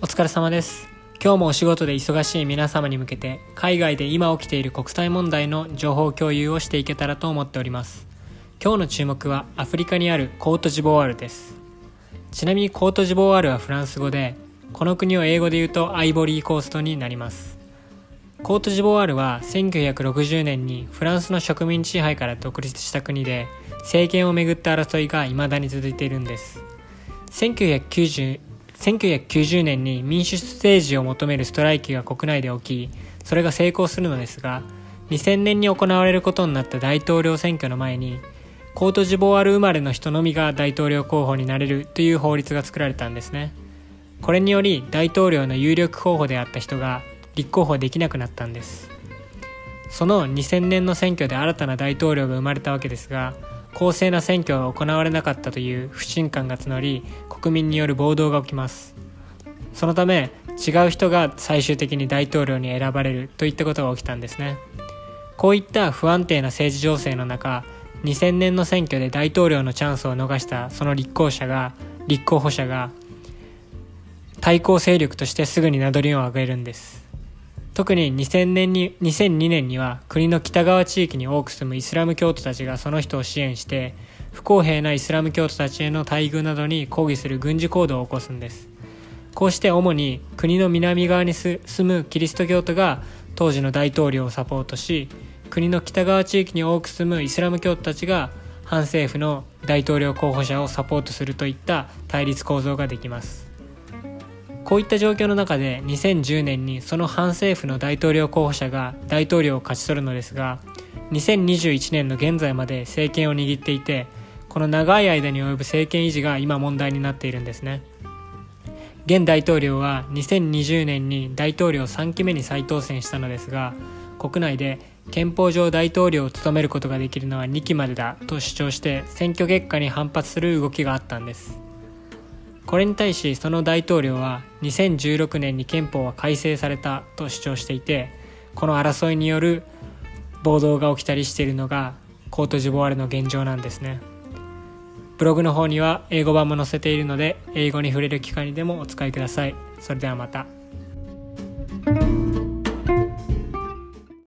お疲れ様です。今日もお仕事で忙しい皆様に向けて海外で今起きている国際問題の情報共有をしていけたらと思っております。今日の注目はアフリカにあるコートジボワールです。ちなみにコートジボワールはフランス語でこの国を英語で言うとアイボリーコーストになります。コートジボワールは1960年にフランスの植民地支配から独立した国で政権をめぐった争いが未だに続いているんです。1990 1990年に民主政治を求めるストライキが国内で起きそれが成功するのですが2000年に行われることになった大統領選挙の前にコートジボワール生まれの人のみが大統領候補になれるという法律が作られたんですね。これにより大統領の有力候補であった人が立候補できなくなったんです。その2000年の選挙で新たな大統領が生まれたわけですが公正な選挙が行われなかったという不信感が募り国民による暴動が起きます。そのため違う人が最終的に大統領に選ばれるといったことが起きたんですね。こういった不安定な政治情勢の中2000年の選挙で大統領のチャンスを逃したその立候補者が立候補者が対抗勢力としてすぐに名乗りを上げるんです。特に2000年に2002年には国の北側地域に多く住むイスラム教徒たちがその人を支援して不公平なイスラム教徒たちへの待遇などに抗議する軍事行動を起こすんです。こうして主に国の南側に住むキリスト教徒が当時の大統領をサポートし国の北側地域に多く住むイスラム教徒たちが反政府の大統領候補者をサポートするといった対立構造ができます。こういった状況の中で2010年にその反政府の大統領候補者が大統領を勝ち取るのですが2021年の現在まで政権を握っていてこの長い間に及ぶ政権維持が今問題になっているんですね。現大統領は2020年に大統領3期目に再当選したのですが国内で憲法上大統領を務めることができるのは2期までだと主張して選挙結果に反発する動きがあったんです。これに対しその大統領は2016年に憲法は改正されたと主張していてこの争いによる暴動が起きたりしているのがコートジボワールの現状なんですね。ブログの方には英語版も載せているので英語に触れる機会にでもお使いください。それではまた。